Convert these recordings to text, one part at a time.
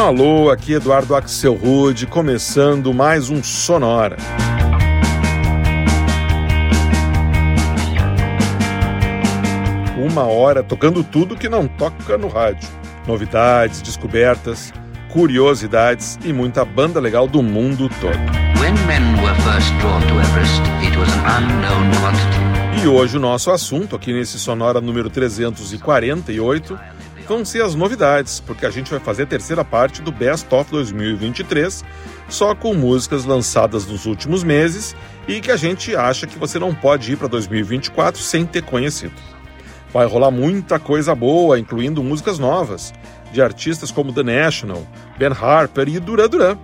Alô, aqui Eduardo Axel Rude, começando mais um Sonora. Uma hora tocando tudo que não toca no rádio. Novidades, descobertas, curiosidades e muita banda legal do mundo todo. E hoje o nosso assunto aqui nesse Sonora número 348 vão ser as novidades, porque a gente vai fazer a terceira parte do Best of 2023, só com músicas lançadas nos últimos meses e que a gente acha que você não pode ir para 2024 sem ter conhecido. Vai rolar muita coisa boa, incluindo músicas novas, de artistas como The National, Ben Harper e Duran Duran.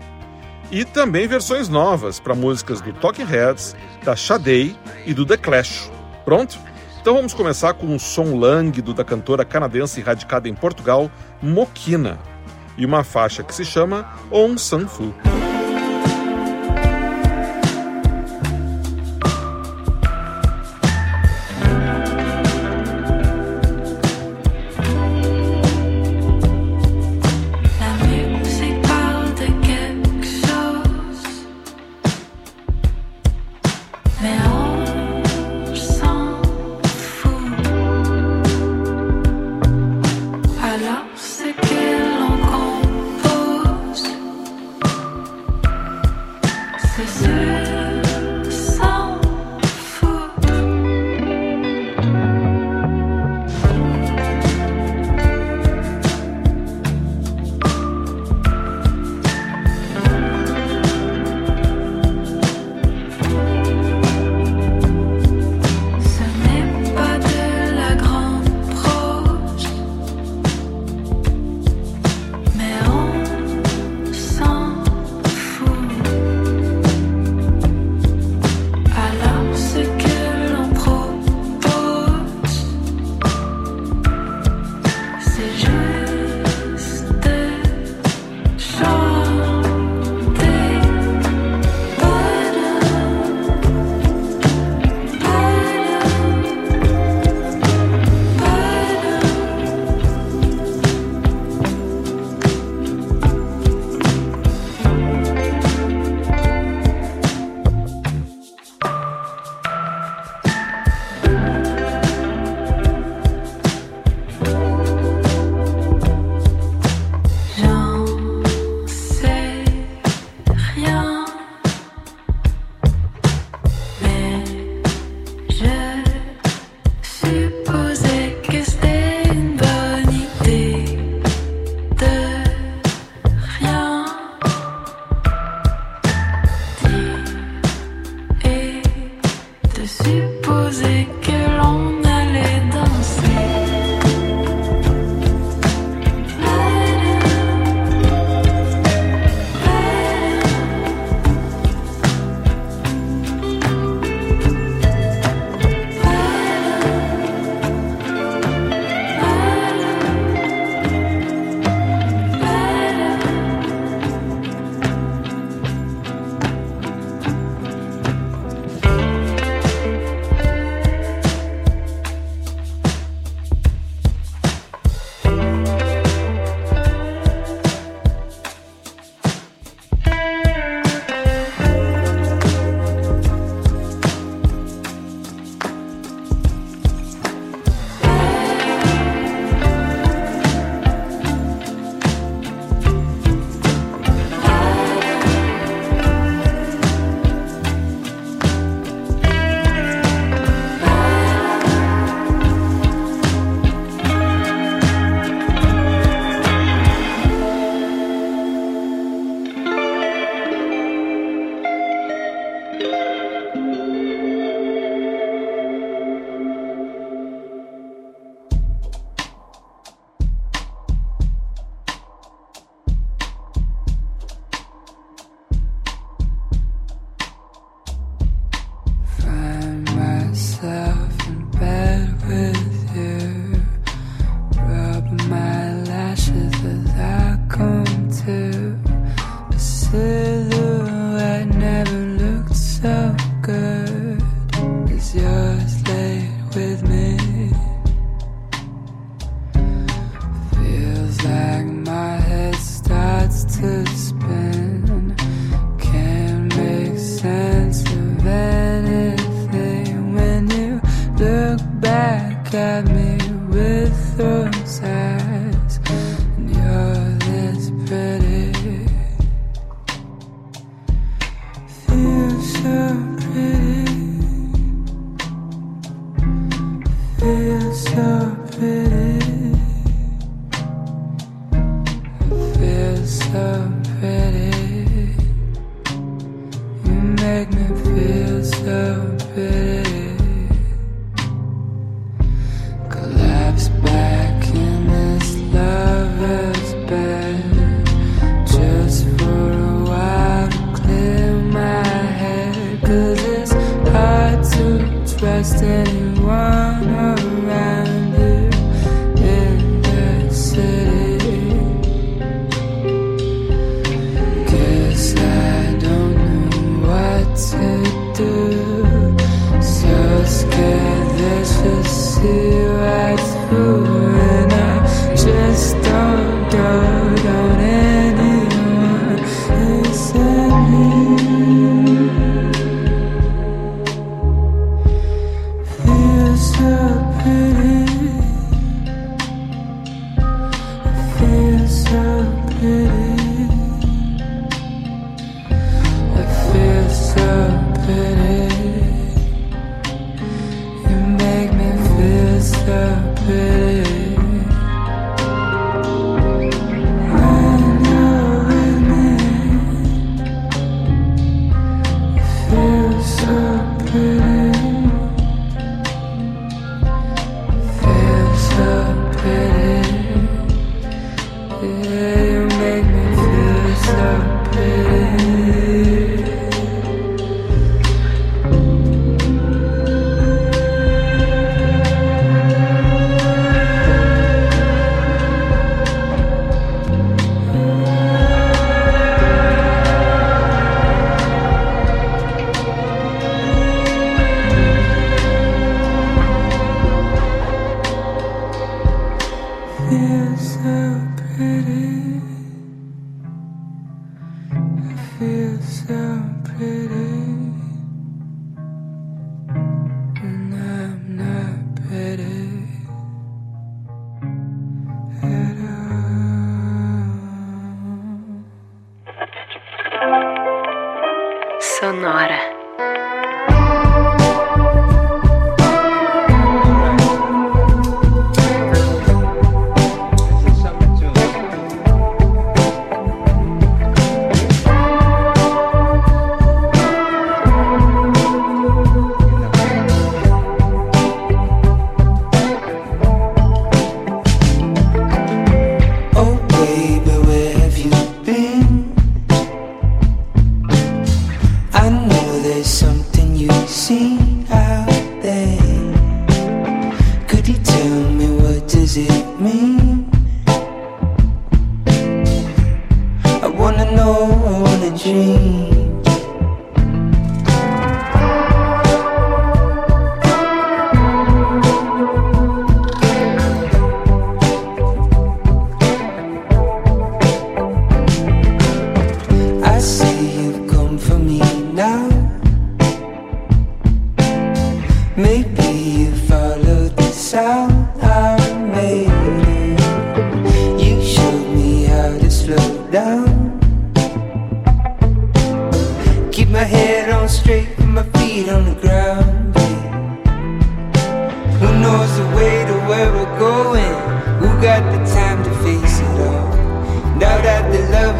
E também versões novas para músicas do Talking Heads, da Sade e do The Clash. Pronto? Então vamos começar com um som lânguido da cantora canadense radicada em Portugal, Mokina, e uma faixa que se chama On Sanfu.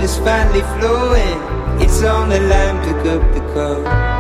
is finally flowing. It's on the line, pick up the cup.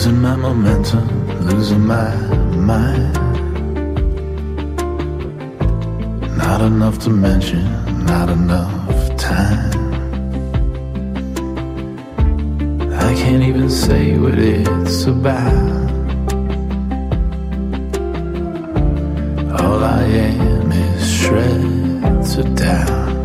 Losing my momentum, losing my mind. Not enough to mention, not enough time. I can't even say what it's about. All I am is shreds of doubt.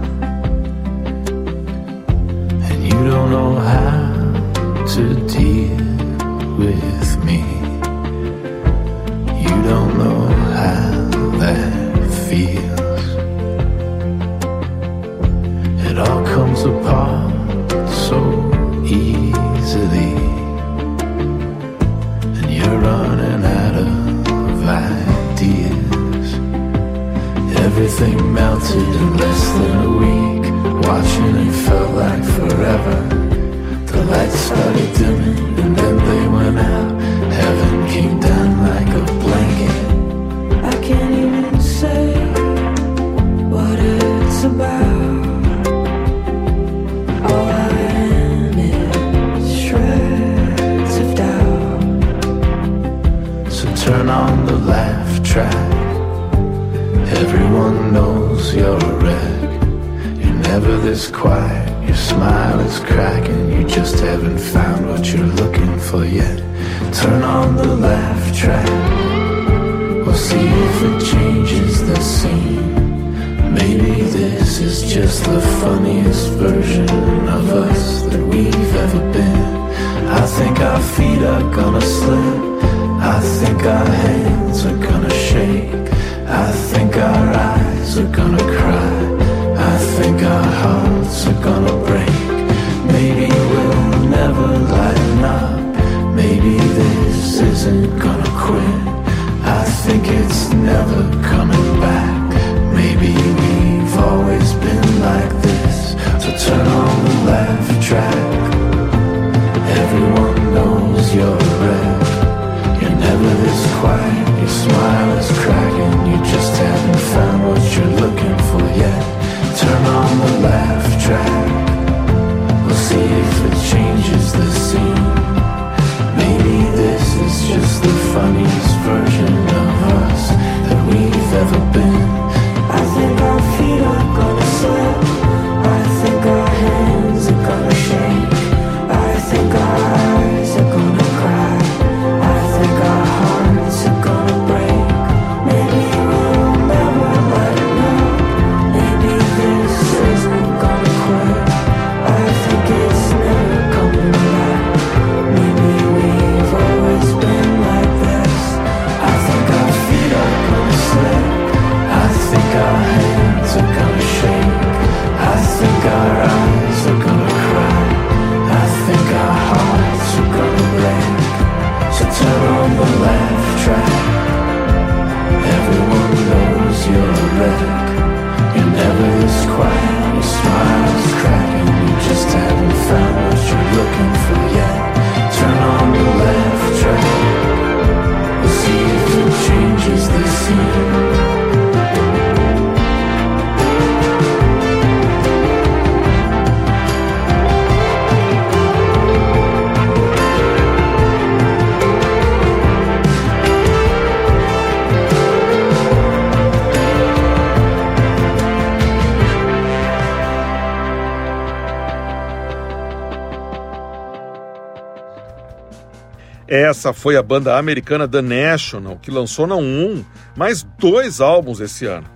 Essa foi a banda americana The National, que lançou não um, mas dois álbuns esse ano.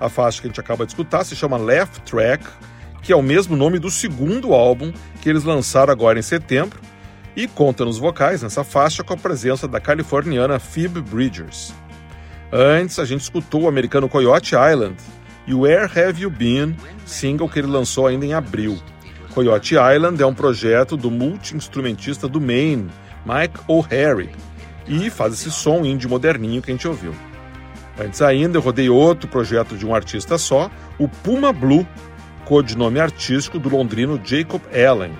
A faixa que a gente acaba de escutar se chama Left Track, que é o mesmo nome do segundo álbum que eles lançaram agora em setembro, e conta nos vocais nessa faixa com a presença da californiana Phoebe Bridgers. Antes, a gente escutou o americano Coyote Island e Where Have You Been, single que ele lançou ainda em abril. Coyote Island é um projeto do multi-instrumentista do Maine, Mike O'Harry, e faz esse som indie moderninho que a gente ouviu. Antes ainda, eu rodei outro projeto de um artista só, o Puma Blue, codinome artístico do londrino Jacob Allen.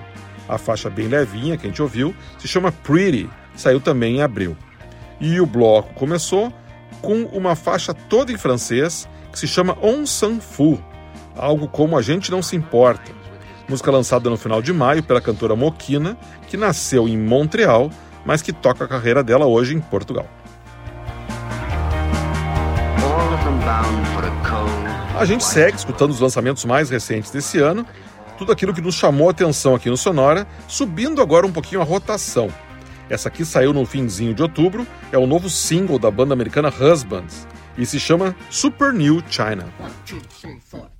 A faixa bem levinha que a gente ouviu se chama Pretty, saiu também em abril. E o bloco começou com uma faixa toda em francês que se chama On S'en Fout, algo como A Gente Não Se Importa. Música lançada no final de maio pela cantora Moquina, que nasceu em Montreal, mas que toca a carreira dela hoje em Portugal. A gente segue escutando os lançamentos mais recentes desse ano, tudo aquilo que nos chamou a atenção aqui no Sonora, subindo agora um pouquinho a rotação. Essa aqui saiu no finzinho de outubro, é o novo single da banda americana Husbands e se chama Super New China. my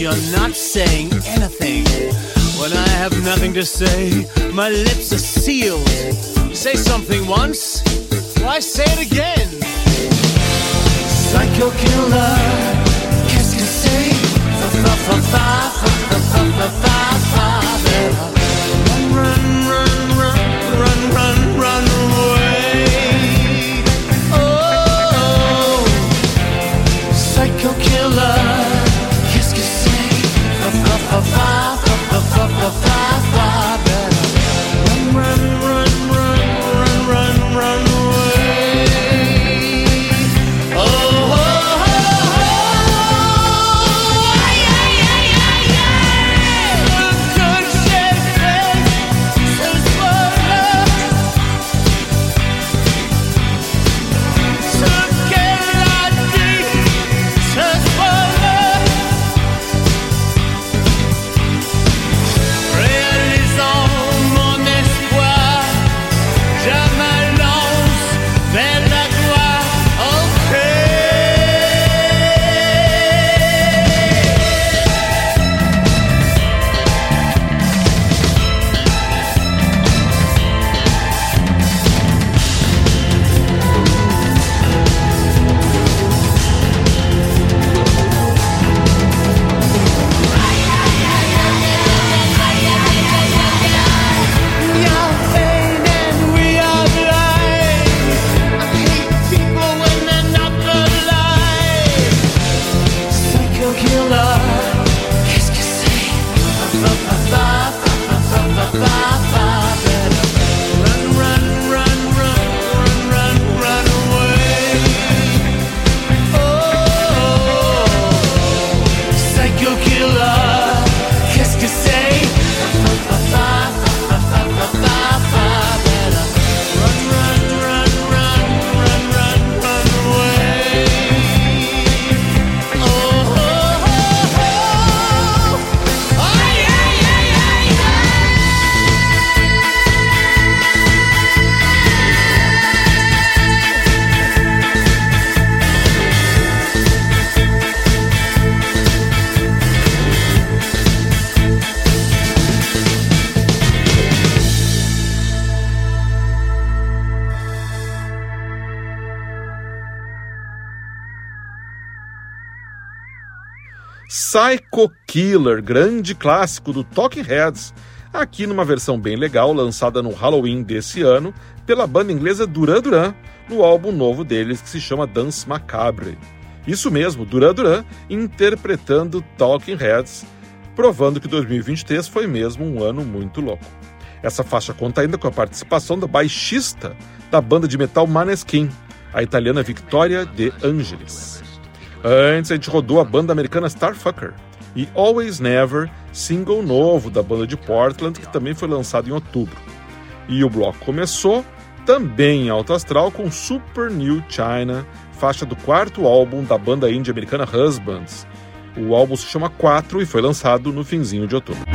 you're not saying anything. When I have nothing to say, my lips are sealed. You say something once, why say it again? Psycho killer, qu'est-ce que? Run, run, run, run, run, run, run away. Oh, psycho killer far. Killer, grande clássico do Talking Heads, aqui numa versão bem legal lançada no Halloween desse ano pela banda inglesa Duran Duran, no álbum novo deles que se chama Dance Macabre. Isso mesmo, Duran Duran interpretando Talking Heads, provando que 2023 foi mesmo um ano muito louco. Essa faixa conta ainda com a participação da baixista da banda de metal Maneskin, a italiana Victoria De Angelis. Antes a gente rodou a banda americana Starfucker e Always Never, single novo da banda de Portland, que também foi lançado em outubro. E o bloco começou também em alto astral com Super New China, faixa do quarto álbum da banda indie americana Husbands. O álbum se chama 4 e foi lançado no finzinho de outubro.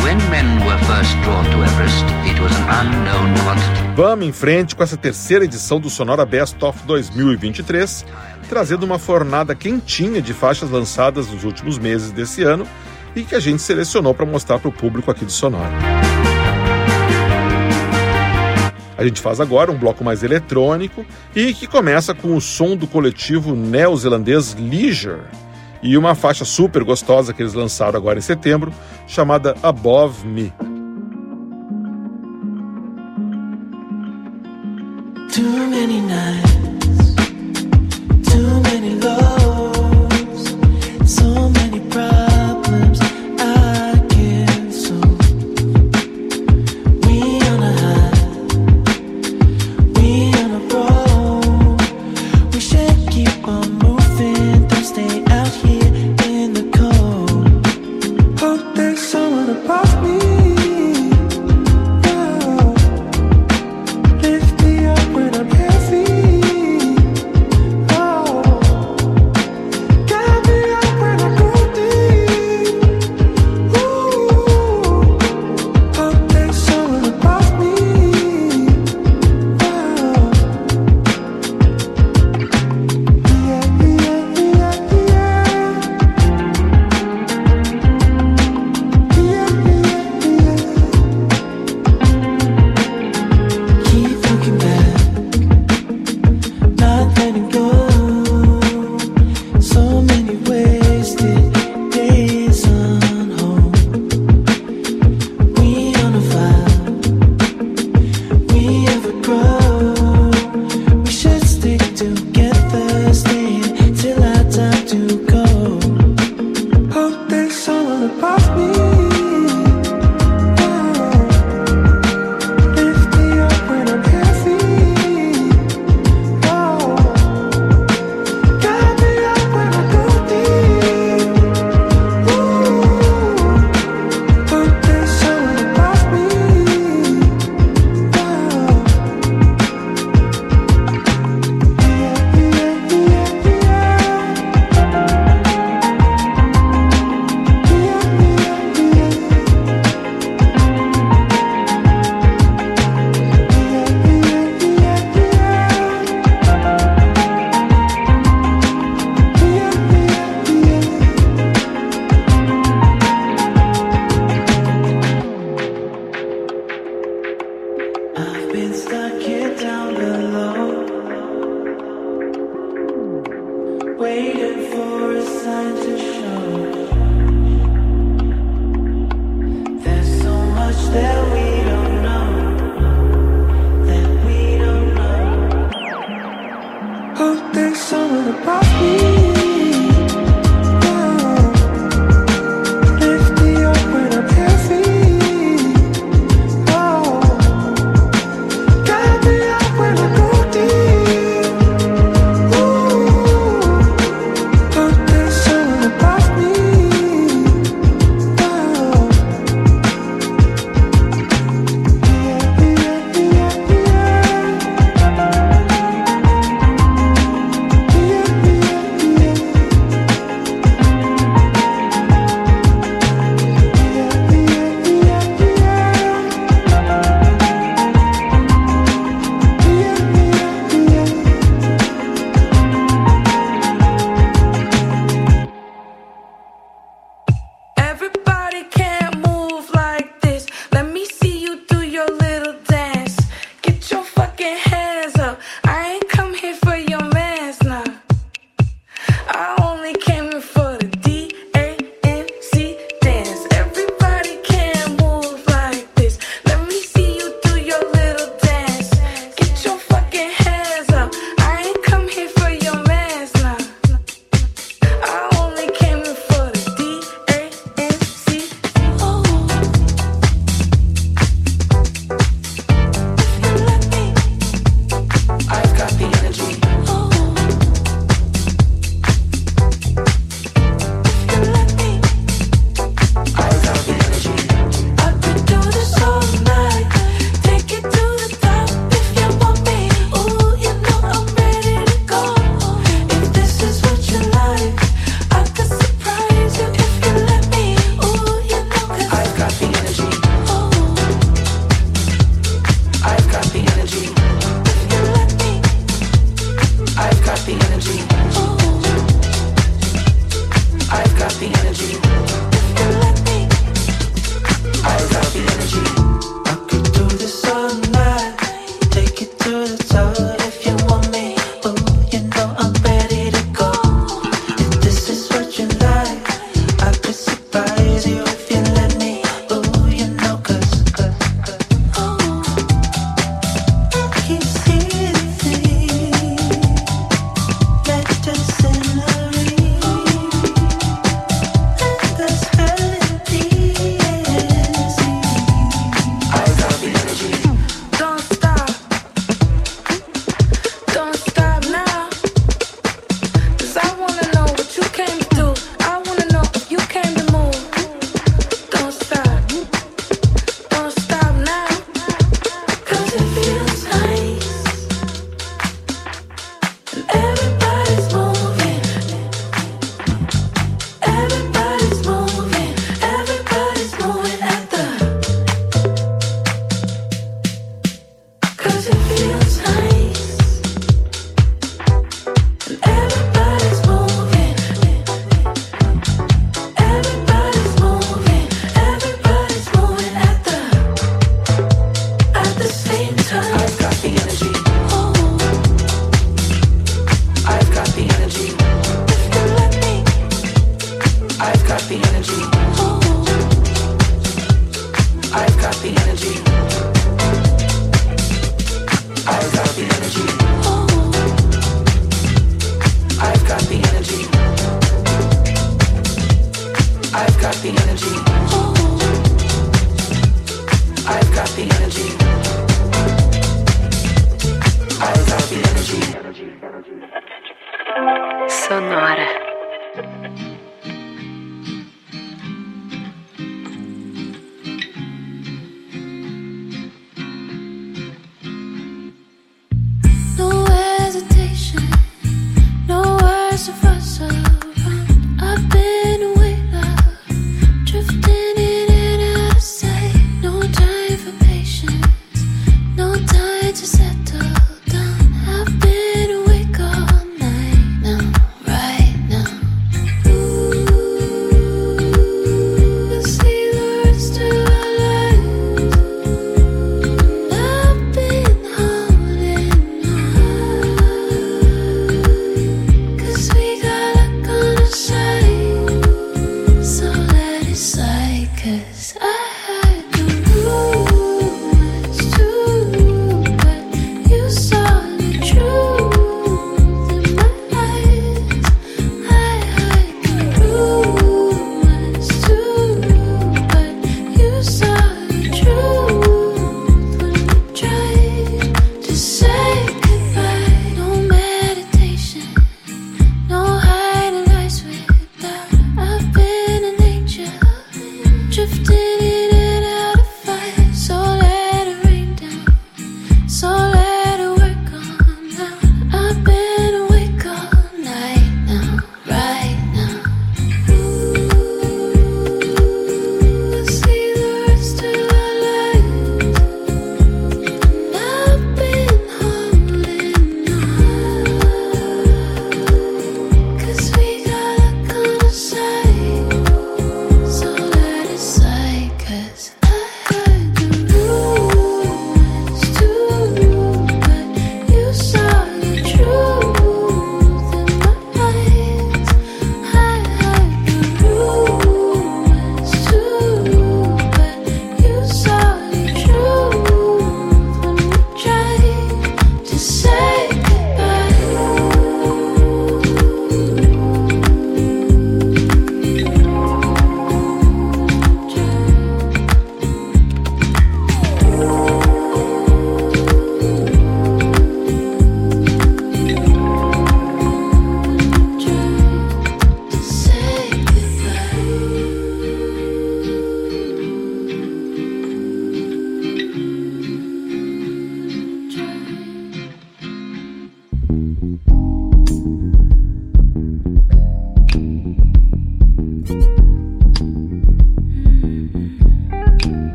Vamos em frente com essa terceira edição do Sonora Best of 2023, trazendo uma fornada quentinha de faixas lançadas nos últimos meses desse ano e que a gente selecionou para mostrar para o público aqui do Sonora. A gente faz agora um bloco mais eletrônico e que começa com o som do coletivo neozelandês Leisure e uma faixa super gostosa que eles lançaram agora em setembro, chamada Above Me.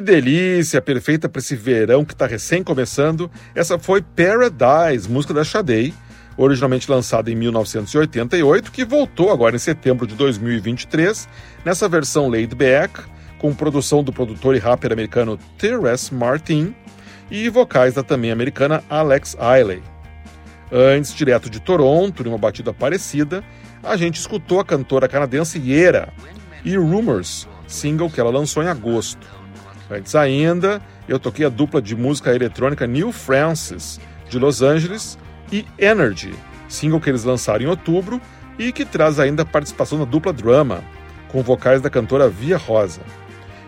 Que delícia, perfeita para esse verão que está recém começando. Essa foi Paradise, música da Sade, originalmente lançada em 1988, que voltou agora em setembro de 2023, nessa versão laid back, com produção do produtor e rapper americano Terrence Martin e vocais da também americana Alex Eiley. Antes, direto de Toronto, numa batida parecida, a gente escutou a cantora canadense Yera e Rumors, single que ela lançou em agosto. Antes ainda, eu toquei a dupla de música eletrônica New Francis, de Los Angeles, e Energy, single que eles lançaram em outubro e que traz ainda a participação da dupla Drama, com vocais da cantora Via Rosa.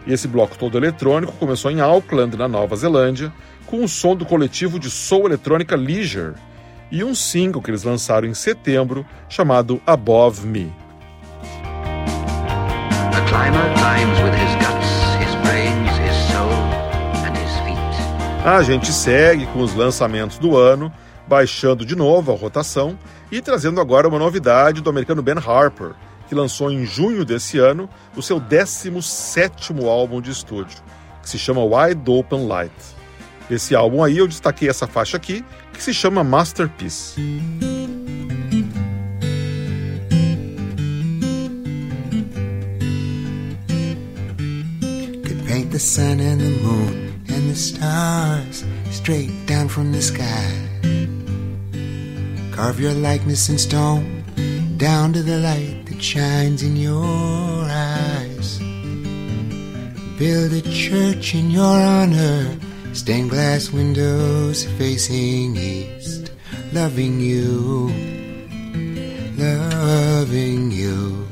E esse bloco todo eletrônico começou em Auckland, na Nova Zelândia, com o som do coletivo de soul eletrônica Leisure e um single que eles lançaram em setembro chamado Above Me. A gente segue com os lançamentos do ano, baixando de novo a rotação e trazendo agora uma novidade do americano Ben Harper, que lançou em junho desse ano o seu 17º álbum de estúdio, que se chama Wide Open Light. Desse álbum aí eu destaquei essa faixa aqui, que se chama Masterpiece. could paint the sun and the moon the stars straight down from the sky. Carve your likeness in stone down to the light that shines in your eyes. Build a church in your honor, stained glass windows facing east, loving you, loving you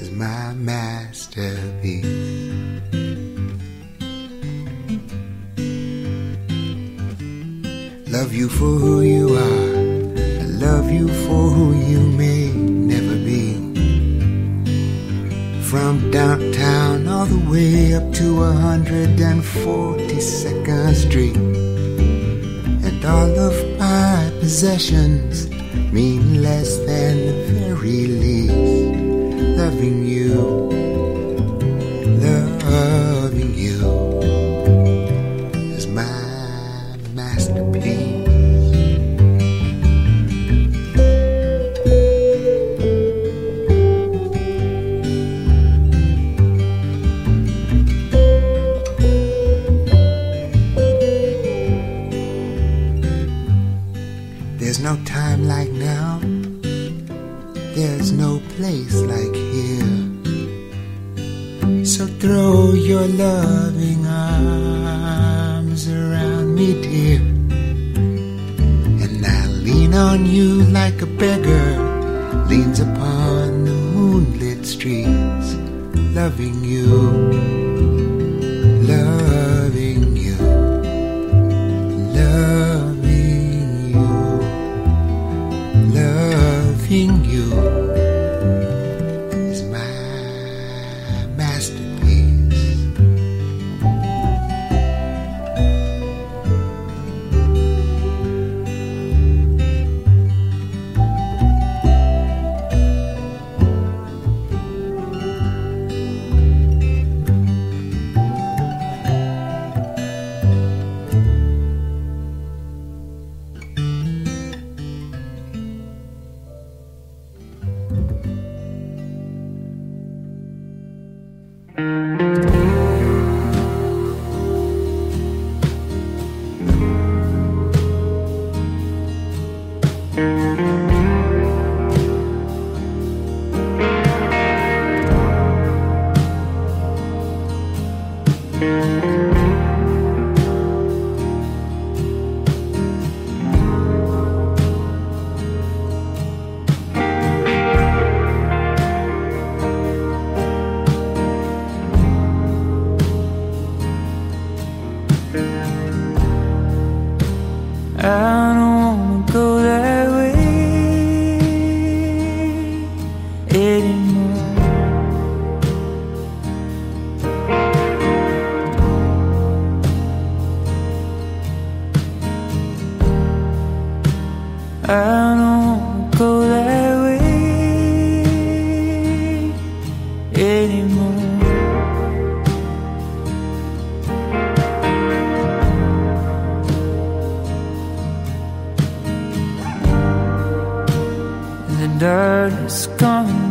is my masterpiece. You for who you are. I love you for who you may never be. From downtown all the way up to 142nd Street. And all of my possessions mean less than the very least. Moonlit streets, loving you, Dirt is gone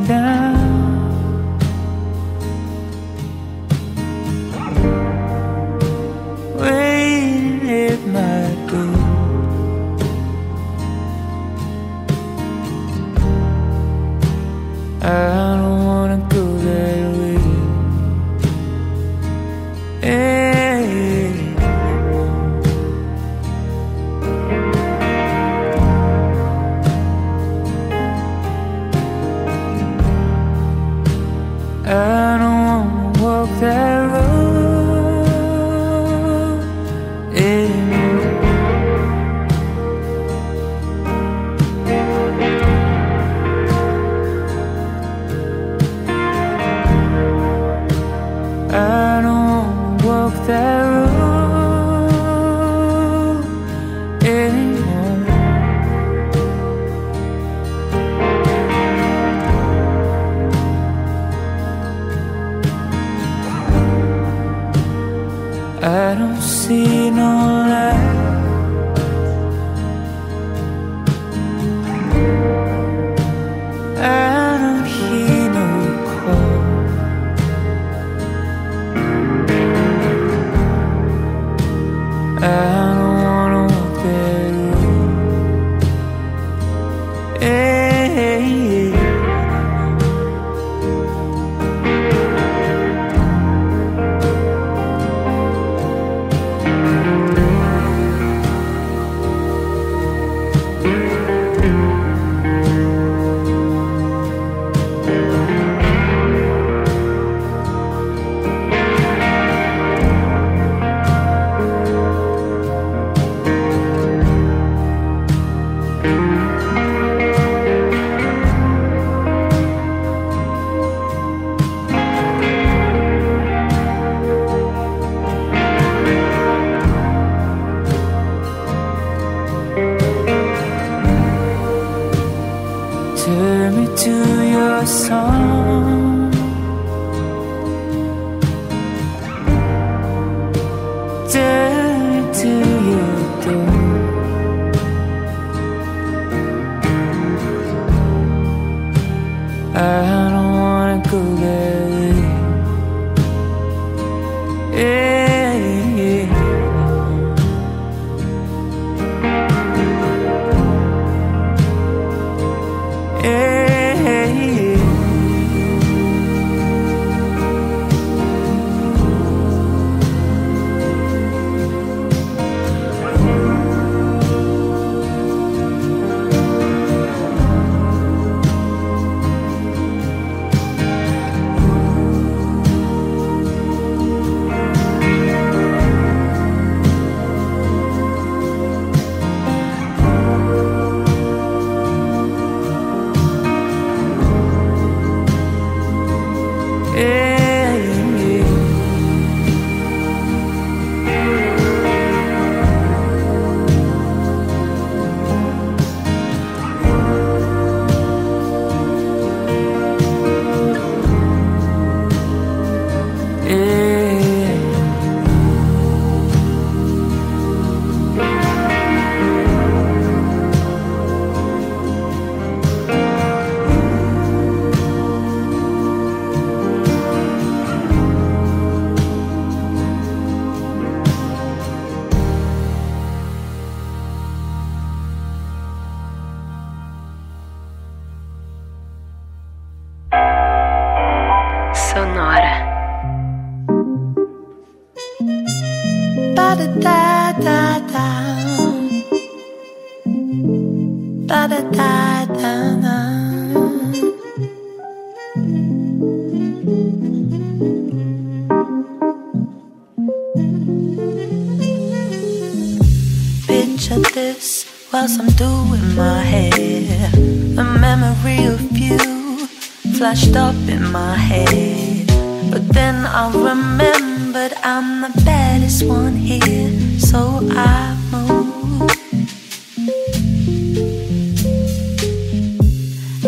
I remembered I'm the baddest one here, so I move.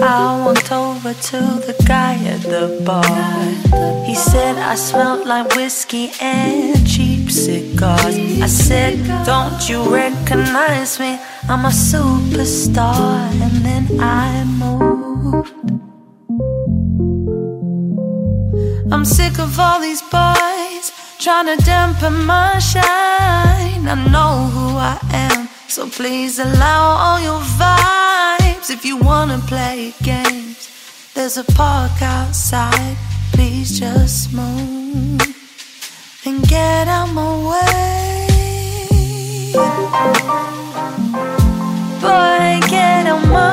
I walked over to the guy at the bar. He said I smelled like whiskey and cheap cigars. I said, Don't you recognize me? I'm a superstar. And then I moved. I'm sick of all these boys trying to dampen my shine. I know who I am, so please allow all your vibes. If you wanna play games, there's a park outside. Please just move and get out my way. Boy, get out my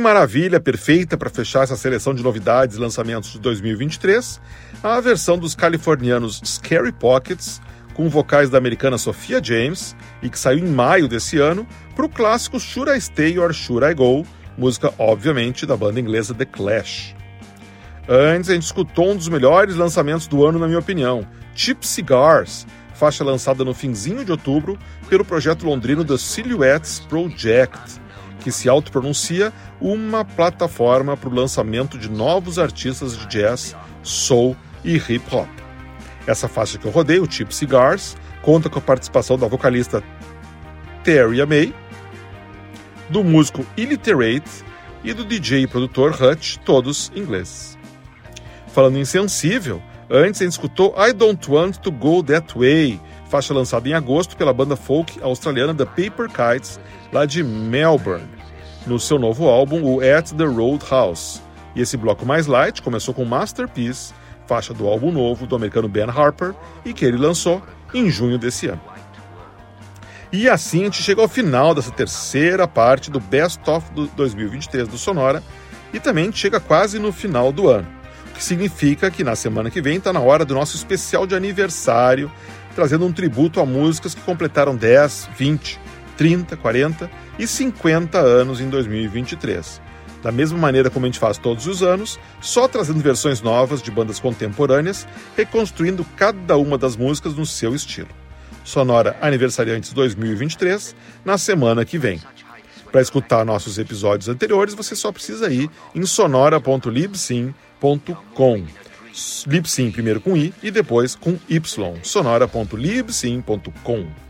maravilha perfeita para fechar essa seleção de novidades e lançamentos de 2023, a versão dos californianos Scary Pockets, com vocais da americana Sophia James, e que saiu em maio desse ano, para o clássico Should I Stay or Should I Go, música, obviamente, da banda inglesa The Clash. Antes, a gente escutou um dos melhores lançamentos do ano, na minha opinião, Cheap Cigars, faixa lançada no finzinho de outubro pelo projeto londrino The Silhouettes Project, que se autopronuncia uma plataforma para o lançamento de novos artistas de jazz, soul e hip hop. Essa faixa que eu rodei, o Cheap Cigars, conta com a participação da vocalista Terry May, do músico Illiterate e do DJ e produtor Hutch, todos ingleses. Falando em sensível, antes a gente escutou I Don't Want to Go That Way, faixa lançada em agosto pela banda folk australiana The Paper Kites, lá de Melbourne, no seu novo álbum, o At the Roadhouse. E esse bloco mais light começou com Masterpiece, faixa do álbum novo do americano Ben Harper, e que ele lançou em junho desse ano. E assim a gente chega ao final dessa terceira parte do Best of do 2023 do Sonora, e também chega quase no final do ano. O que significa que na semana que vem está na hora do nosso especial de aniversário, trazendo um tributo a músicas que completaram 10, 20, 30, 40 e 50 anos em 2023. Da mesma maneira como a gente faz todos os anos, só trazendo versões novas de bandas contemporâneas, reconstruindo cada uma das músicas no seu estilo. Sonora Aniversariantes 2023, na semana que vem. Para escutar nossos episódios anteriores, você só precisa ir em sonora.libsim.com. Libsim primeiro com I e depois com Y. sonora.libsim.com.